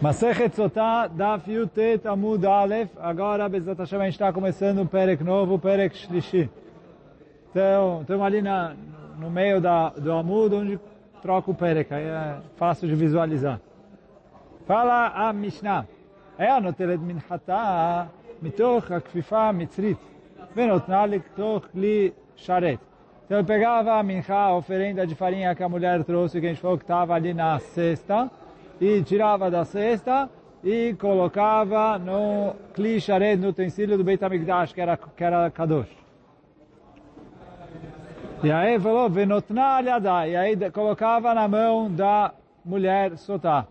Masechet Sotah, Daf Yutet Amud Alef Agora, Bezat Hashem, a gente está começando um Perek novo, Perek Shlishi. Então, estamos ali na, no meio da, do Amud, onde troca o Perek. Aí é fácil de visualizar. Fala a Mishnah. É a notelet minhatá mitoch akfifa mitzrit. Venotna liktoch li sharet. Então, eu pegava a minhá, a oferenda de farinha que a mulher trouxe, que a gente falou que estava ali na cesta, e tirava da cesta e colocava no kli shared, no utensílio do Beit HaMikdash, que era, que era kadosh. E aí falou, venotna aliada, e aí colocava na mão da mulher sotá.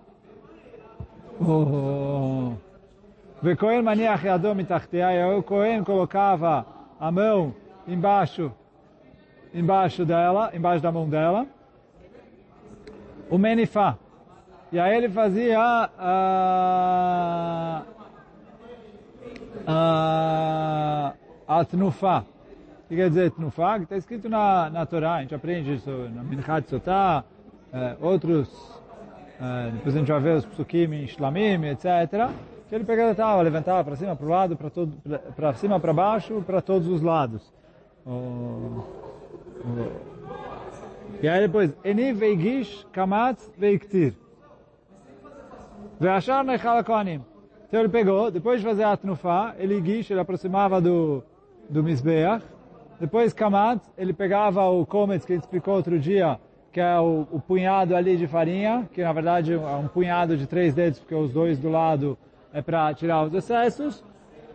Vekohen maniach yadom mitachtea, e aí o Cohen colocava a mão embaixo, embaixo dela, embaixo da mão dela. O menifá. E aí ele fazia a, a, a tnufá. O que quer dizer tnufá? Que está escrito na, na Torá, a gente aprende isso na Minchat Sotá, é, outros, é, depois a gente vai ver os psukim em Shlamim, etc. Que ele pegava, tava, levantava para cima, para o lado, para todo, para cima, para baixo, para todos os lados. O, o, e aí depois, Eni veigish kamatz veiktir. Veachar nechal kohanim. Então ele pegou, depois de fazer a tnufá, ele guiche, ele aproximava do, do Mizbeach. Depois kamat, ele pegava o kometz que a gente explicou outro dia, que é o, o, punhado ali de farinha, que na verdade é um punhado de três dedos, porque os dois do lado é para tirar os excessos.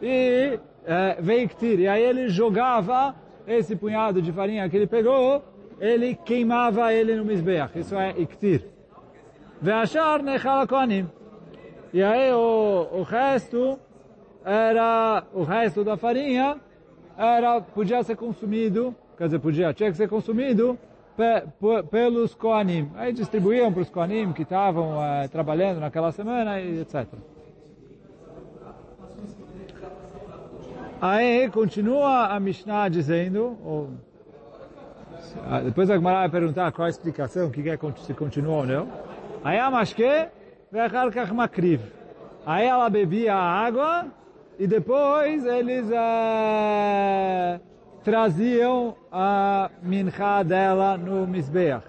E é, veiktir. E aí ele jogava esse punhado de farinha que ele pegou, ele queimava ele no Mizbeach. Isso é iktir. Veachar nechal kohanim. E aí o, o resto era, o resto da farinha era, podia ser consumido, quer dizer, podia, tinha que ser consumido pe, pe, pelos Koanim. Aí distribuíam para os Koanim que estavam é, trabalhando naquela semana e etc. Aí continua a Mishnah dizendo, ou, depois a Gemara vai perguntar qual a explicação, que é se continua ou não. Aí a Mashke Aí ela bebia a água e depois eles é, traziam a mincha dela no Mizbeach.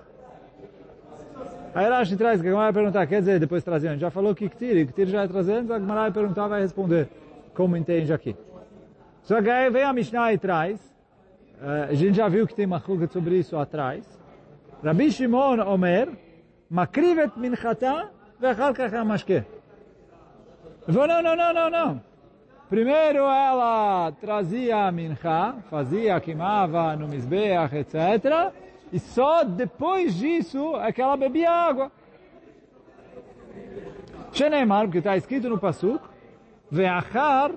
Aí Rashi traz, a Gemara vai perguntar, quer dizer, depois traziam, já falou que Ktir, Ktir já é trazendo, a Gemara vai perguntar, vai responder, como entende aqui. Só que aí vem a Mishnah e traz, a gente já viu que tem ruga sobre isso atrás, Rabi Shimon Omer, Makrivet minchata ואחר כך המשקה. Falou, não, não, não, não, não. Primeiro ela trazia a mincha, fazia, queimava no misbeach, etc. E só depois disso é que ela bebia água. Sheneimar, porque está escrito no Pasuk, Ve'achar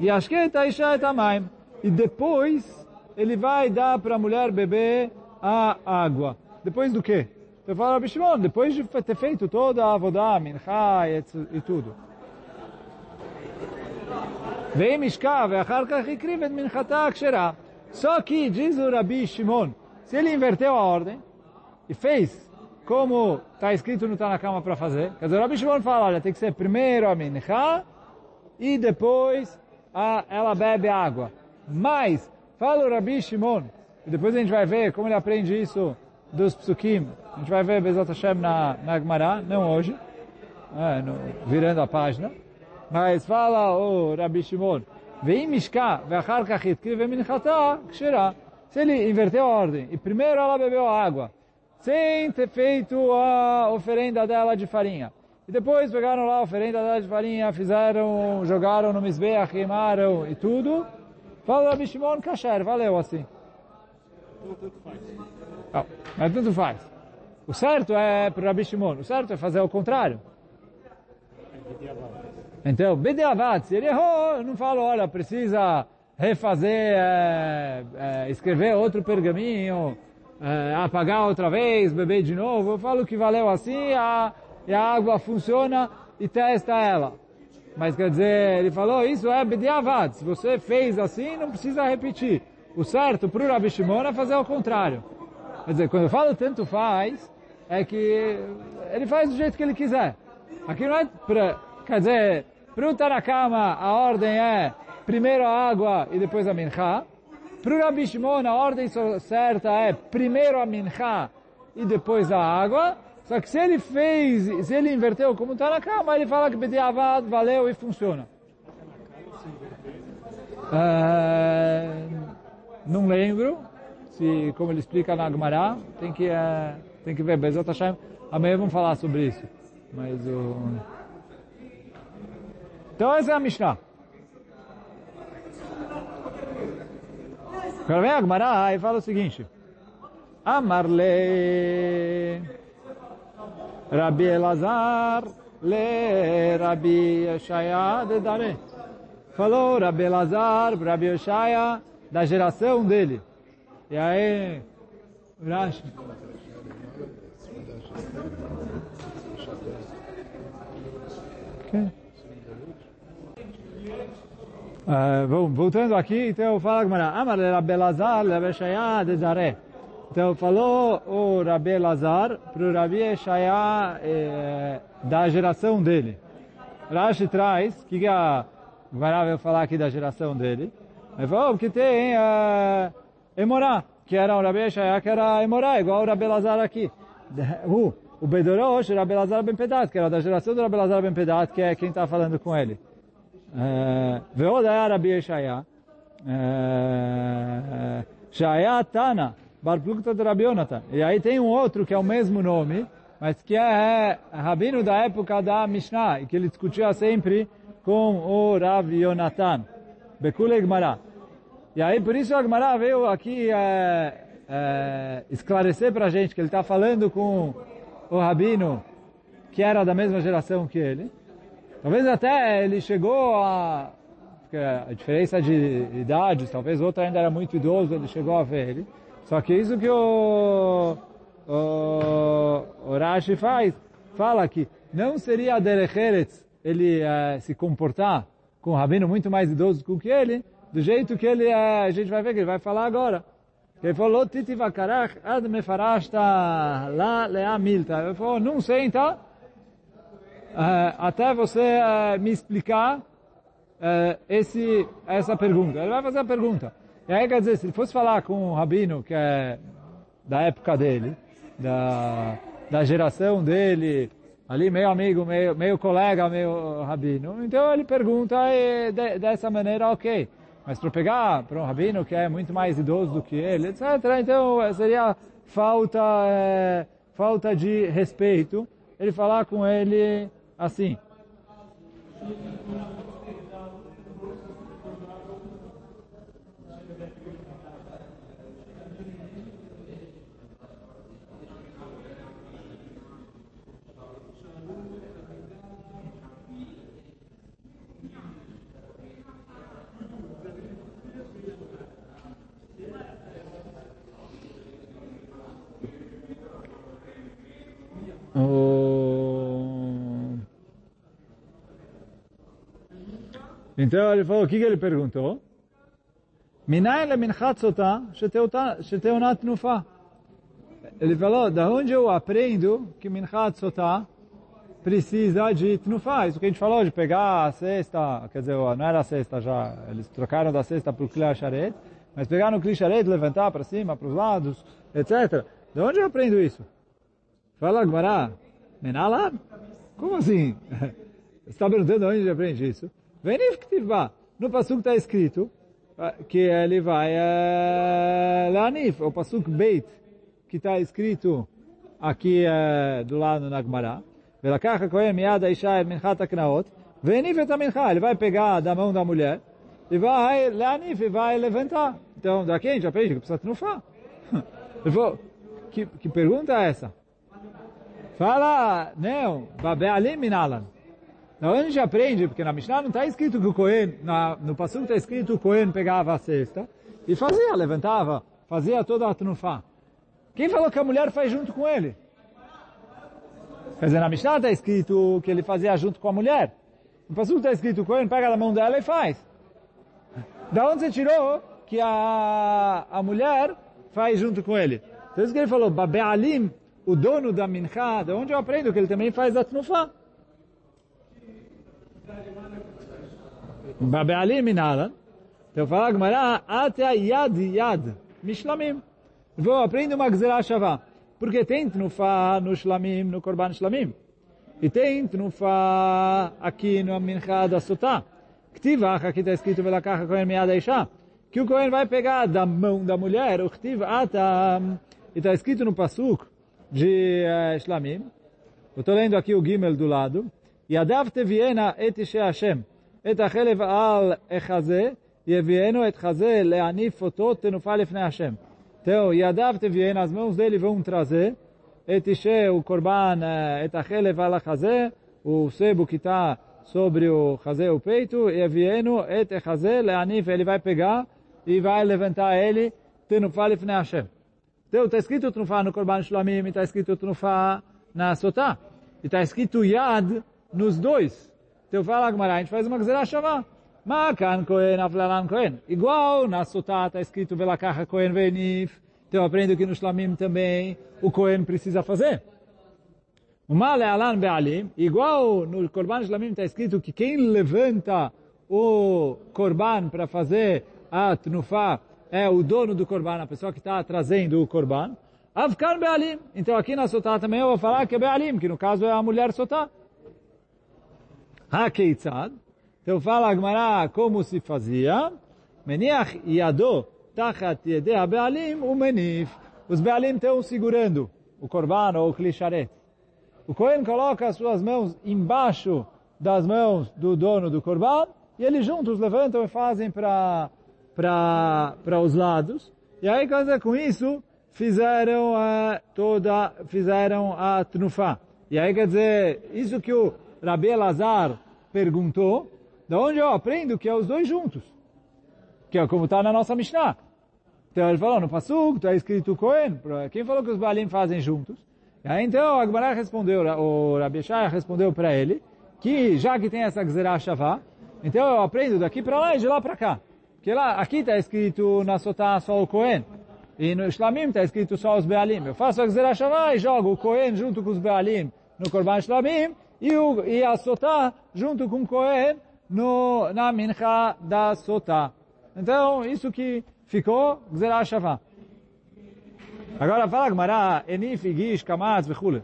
yashket aisha et amaim. E depois ele vai dar para a mulher beber a água. Depois do quê? Então fala Rabi Shimon, depois de ter feito toda a avodá, minchá e, e tudo. Vem mishká, ve'achar kach ikrivet minchatá ksherá. Só que, diz o Rabi Shimon, se ele inverteu a ordem e fez como está escrito no Tanakama para fazer, quer dizer, o Rabi Shimon fala, olha, tem que ser primeiro a minchá e depois a, ela bebe água. Mas, fala o Rabi Shimon, e depois a gente vai ver como ele aprende isso dos psukim, a gente vai ver Bezat Hashem na, na Gemara, não hoje, é, no, virando a página, mas fala o Rabi Shimon, vem mishka, ve'achar kachit, que vem minchata, kshira. Se ele inverteu a ordem, e primeiro ela bebeu a água, sem ter feito a oferenda dela de farinha, e depois pegaram lá a oferenda dela de farinha, fizeram, jogaram no misbeach, queimaram e tudo, fala o Rabi Shimon, kasher, valeu assim. Não, mas tanto faz. O certo é para Rabi Shimon, o certo é fazer o contrário. Então, Bedeavat, se ele errou, eu não falo, olha, precisa refazer, é, é, escrever outro pergaminho, é, apagar outra vez, beber de novo. Eu falo que valeu assim, a, a água funciona e testa ela. Mas quer dizer, ele falou, isso é Bedeavat. Se você fez assim, não precisa repetir. O certo para o Rabi Shimon é fazer o contrário. Quer dizer, quando eu falo tanto faz, é que ele faz do jeito que ele quiser. Aqui não é pra, quer dizer, para o Tanakama a ordem é primeiro a água e depois a mincha. Para o Rabi Shimon a ordem certa é primeiro a mincha e depois a água. Só que se ele fez, se ele inverteu como está na cama, ele fala que Bediavad valeu e funciona. Uh, não lembro se, como ele explica na Agmará, tem que, uh, tem que ver. Bezat Hashem, amanhã vamos falar sobre isso. Mas o... Então essa é a Mishnah. Agora vem a Agmará e fala o seguinte. Amarle Rabbi Elazar le Rabbi Yeshaya de Dare. Falou Rabbi Elazar, Rabbi Yeshaya, da geração dele. E aí, Rashi. Uh, voltando aqui, então fala Gmará, Amar Rabbi Elazar, Rabbi Yeshaya de Dare. Então falou o Rabi Elazar para o Rabi Eshaya eh, da geração dele. Rashi traz, que, que a Gmará vai falar aqui da geração dele? Ele falou, porque tem uh, Emorá, que era o Rabi Eshaya, que era Emorá, igual o Rabi Elazar aqui. Uh, o Bedorosh, o Rabi Elazar Ben Pedat, que era da geração do Rabi Elazar Ben Pedat, que é quem está falando com ele. Veoda Rabi Eshaya, Shaya Tana, Bar Plukta de Rabi Yonatan. E aí tem um outro que é o mesmo nome, mas que é rabino da época da Mishnah, e que ele discutia sempre com o Rav Yonatan. Bekule Gmará. E aí por isso a Gmará veio aqui é, é, esclarecer para a gente que ele está falando com o rabino que era da mesma geração que ele. Talvez até ele chegou a... a diferença de idades, talvez outro ainda era muito idoso, ele chegou a ver ele. Só que isso que o, o, o Rashi faz, fala que não seria Derecheretz ele uh, se comportar com um rabino muito mais idoso do que ele, do jeito que ele, uh, a gente vai ver que ele vai falar agora. Ele falou, Titi vakarach ad mefarashta la lea milta. Ele falou, não sei então, uh, até você me explicar esse, essa pergunta. Ele vai fazer a pergunta. E aí, quer dizer, se ele fosse falar com um rabino que é da época dele, da, da geração dele, ali meio amigo, meio, meio colega, meio rabino, então ele pergunta e de, dessa maneira, ok. Mas para pegar para um rabino que é muito mais idoso do que ele, etc., então seria falta, é, falta de respeito ele falar com ele assim. Então ele falou, o que, que ele perguntou? Nufa. Ele falou, da onde eu aprendo que minchatzota precisa de tnufa? Isso que a gente falou, de pegar a cesta, quer dizer, não era a cesta já, eles trocaram da cesta para o kliasharet, mas pegar no kliasharet, levantar para cima, para os lados, etc. De onde eu aprendo isso? Fala, Gmará, menala? Como assim? Você está perguntando onde aprende isso? Venif Ktivá. No Pasuk está escrito que ele vai uh, Lanif, o Pasuk Beit, que está escrito aqui uh, do lado na Gemara. Velakach Kohen Miad Aisha El Minchat Aknaot. Venif et Mincha. Ele vai pegar da mão da mulher e vai Lanif e vai levantar. Então, daqui a gente aprende que precisa. Ele falou, que, que pergunta é essa? Fala, não, Babealim Minalan. Da onde a gente aprende, porque na Mishnah não está escrito que o Cohen, na, no Passuco está escrito que o Cohen pegava a cesta e fazia, levantava, fazia toda a trunfá. Quem falou que a mulher faz junto com ele? Quer dizer, na Mishnah está escrito que ele fazia junto com a mulher. No Passuco está escrito que o Cohen pega na mão dela e faz. Da onde você tirou que a, a mulher faz junto com ele? Então isso que ele falou, Babealim, o dono da Mincha, da onde eu aprendo que ele também faz a trunfá. Babealim minalan. Então fala Gemara, até a yad yad, mishlamim. Vou aprender uma gzerah shavá. Porque tem tnufa no shlamim, no korban shlamim. E tem tnufa aqui no mincha da sotá. Ktivach, aqui está escrito velakacha kohen miad isha. Que o kohen vai pegar da mão da mulher, o ktiv atam. E está escrito no pasuk de uh, shlamim. Eu estou lendo aqui o gimel do lado. Yadav teviena et Hashem. את החלב על החזה, יביאנו את חזה להניף אותו תנופה לפני השם. Então, ידיו תביאנה, as mãos dele vão trazer, את אישי, o korban, את החלב על החזה, o sebo que está sobre o חזה, o peito, יביאנו את החזה להניף, ele vai pegar e vai levantar ele, תנופה לפני השם. Então, está escrito תנופה no korban shlamim, está escrito תנופה na sotá. E está escrito yad nos dois. Então fala Agmará, a gente faz uma gzerah shavá. Makan Kohen, Aflalan Kohen. Igual na Sotá está escrito Velakacha Kohen Venif. Então eu aprendo que no Shlamim também o Kohen precisa fazer. O Male Alan Be'alim. Igual no Korban Shlamim está escrito que quem levanta o Korban para fazer a Tnufá é o dono do Korban, a pessoa que está trazendo o Korban. Avkan Be'alim. Então aqui na Sotá também eu vou falar que é Be'alim, que no caso é a mulher Sotá. HaKeitzad. Então fala a Gemara como se fazia. Meniach yado tachat yedei be'alim o menif. Os be'alim estão segurando o korban ou o klisharet. O Kohen coloca as suas mãos embaixo das mãos do dono do korban e eles juntos levantam e fazem para para os lados. E aí, com isso, fizeram a, toda, fizeram a tnufá. E aí, quer dizer, isso que o Rabi Elazar perguntou, de onde eu aprendo que é os dois juntos? Que é como está na nossa Mishnah. Então ele falou, no Pasuk está escrito Cohen. Quem falou que os Baalim fazem juntos? E aí então a Gemara respondeu, o Rabi Shai respondeu para ele, que já que tem essa Gzerah Shavá, então eu aprendo daqui para lá e de lá para cá. Porque lá, aqui está escrito na Sotá só o Cohen. E no Shlamim está escrito só os Bealim. Eu faço a Gzerah Shavá e jogo o Cohen junto com os Bealim no Korban Shlamim e, o, e a Sotá junto com o Cohen no, na Mincha da Sotá. Então, isso que ficou Gzerah Shavá. agora fala Gmará, Enif, Igish, Kamatz וכולי.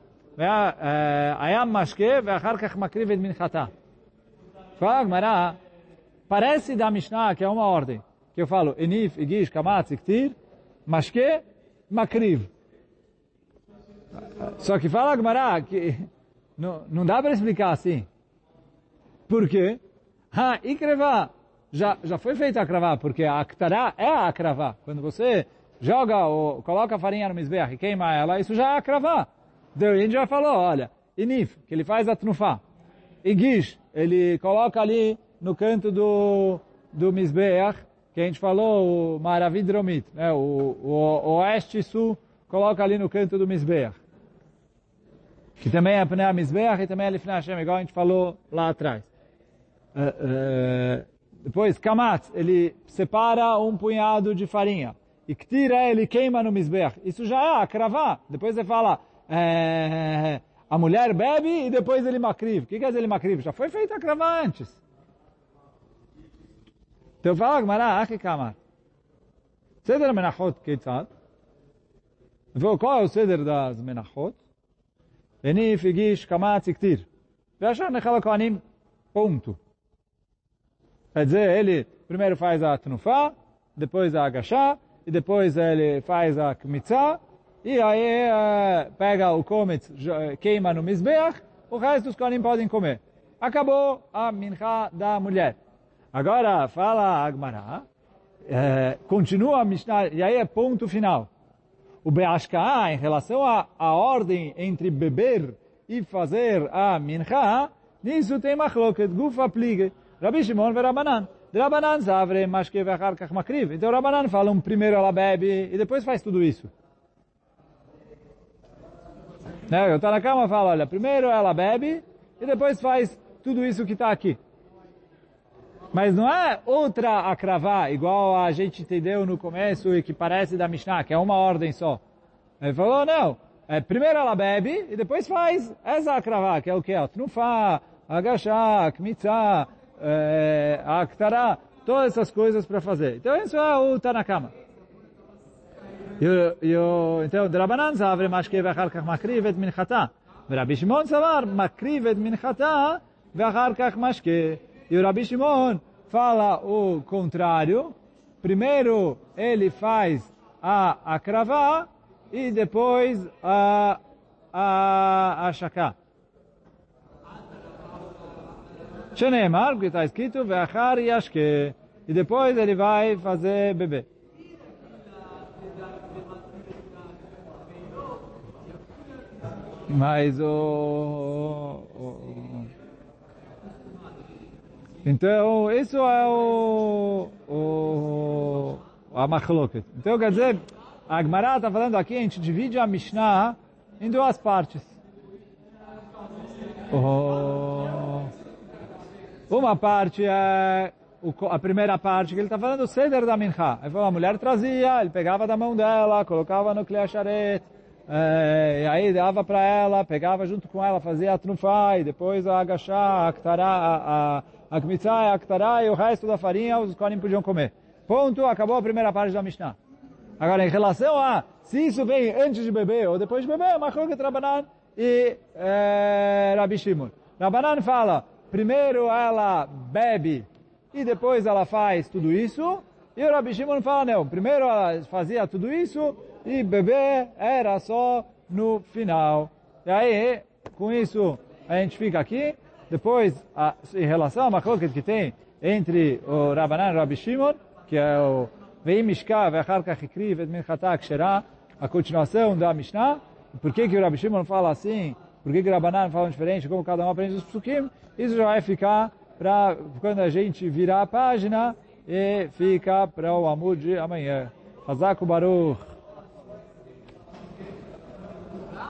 היה משקה ואחר כך מקריב את מנחתה. fala Gmará, parece da Mishnah que é uma ordem. Que eu falo, Enif, Igish, Kamatz, Iktir, Mashke, Makriv. Só que fala Gmará que não, não dá para explicar assim. Por quê? Ah, e cravar. Já, já foi feita a cravar, porque a aktará é a cravar. Quando você joga, ou coloca a farinha no misbeach e queima ela, isso já é a cravar. Então, a gente já falou, olha, inif, que ele faz a tnufá. E gish, ele coloca ali no canto do, do misbeach, que a gente falou, o maravidromit, né? o, o, o oeste sul, coloca ali no canto do misbeach que também é Pnei Mizbeach e também é Lifnei Hashem, igual a gente falou lá atrás. Uh, uh, depois, Kamatz, ele separa um punhado de farinha. E Ktira, ele queima no Mizbeach. Isso já é cravar. Depois você fala, é, a mulher bebe e depois ele macriv. O que quer dizer ele macriv? Já foi feita a cravar antes. Então fala, Gmará, Achi Kamar. Seder Menachot Keitzad. Qual é o Seder das Menachot? Enif, Igish, Kamatz, Iktir. Viajar Nechal Kohanim, ponto. Quer dizer, ele primeiro faz a Tnufa, depois a Agashá, e depois ele faz a Kmitzá, e aí pega o Komet, queima no Mizbeach, o resto dos Kohanim podem comer. Acabou a mincha da mulher. Agora fala a Agmará, é, continua a Mishnah, e aí é ponto final o Beashka'a, em relação à, à ordem entre beber e fazer a mincha, nisso tem machloket, gufa pligue, Rabi Shimon e Rabanan. Rabanan zavre mashke ve'achar kach makriv. Então Rabanan fala, um primeiro ela bebe e depois faz tudo isso. Né? Eu estou na cama e falo, olha, primeiro ela bebe e depois faz tudo isso que está aqui. Mas não é outra acravá, igual a gente entendeu no começo e que parece da Mishnah, que é uma ordem só. Ele falou, não, é, primeiro ela bebe e depois faz essa acravá, que é o que? Trunfá, agachá, kmitzá, é, aktará, todas essas coisas para fazer. Então isso é o Tanakama. Então, Drabanan Zavre Mashke Vacharkach Makriv et minchata. Rabbi Shimon Savar Makriv et Minchatá Vacharkach Mashke. E o Rabi Shimon fala o contrário. Primeiro ele faz a akravá e depois a, a, a shaká. Shenemar, porque está escrito, ve'achar yashke. E depois ele vai fazer bebê. Mas o, o, Então, isso é o, o a machloket. Então, quer dizer, a Gemara está falando aqui, a gente divide a Mishnah em duas partes. Oh. Uma parte é a primeira parte que ele está falando, o ceder da mincha. Aí a mulher trazia, ele pegava da mão dela, colocava no kleacharet, é, aí dava para ela, pegava junto com ela, fazia a trunfá, e depois a agachar, a aktará, a, a, a a aktará, e o resto da farinha os konim podiam comer. Ponto, acabou a primeira parte da Mishnah. Agora, em relação a se isso vem antes de beber ou depois de beber, Machloket Rabanan e é, Rabi Shimon. Rabanan fala, primeiro ela bebe e depois ela faz tudo isso. E o Rabi Shimon fala, não, primeiro ela fazia tudo isso e beber era só no final. E aí, com isso, a gente fica aqui. Depois, a, em relação a Machloket que tem entre o Rabanan e o Rabi Shimon, que é o Veim Mishka, Ve'achar Kach Ikriv, Et Minchata Kshera, a continuação da Mishnah. Por que, que o Rabi Shimon fala assim? Por que, que o Rabanan fala diferente? Como cada um aprende os psukim? Isso já vai ficar para quando a gente virar a página e fica para o Amud de amanhã. Hazaku Baruch.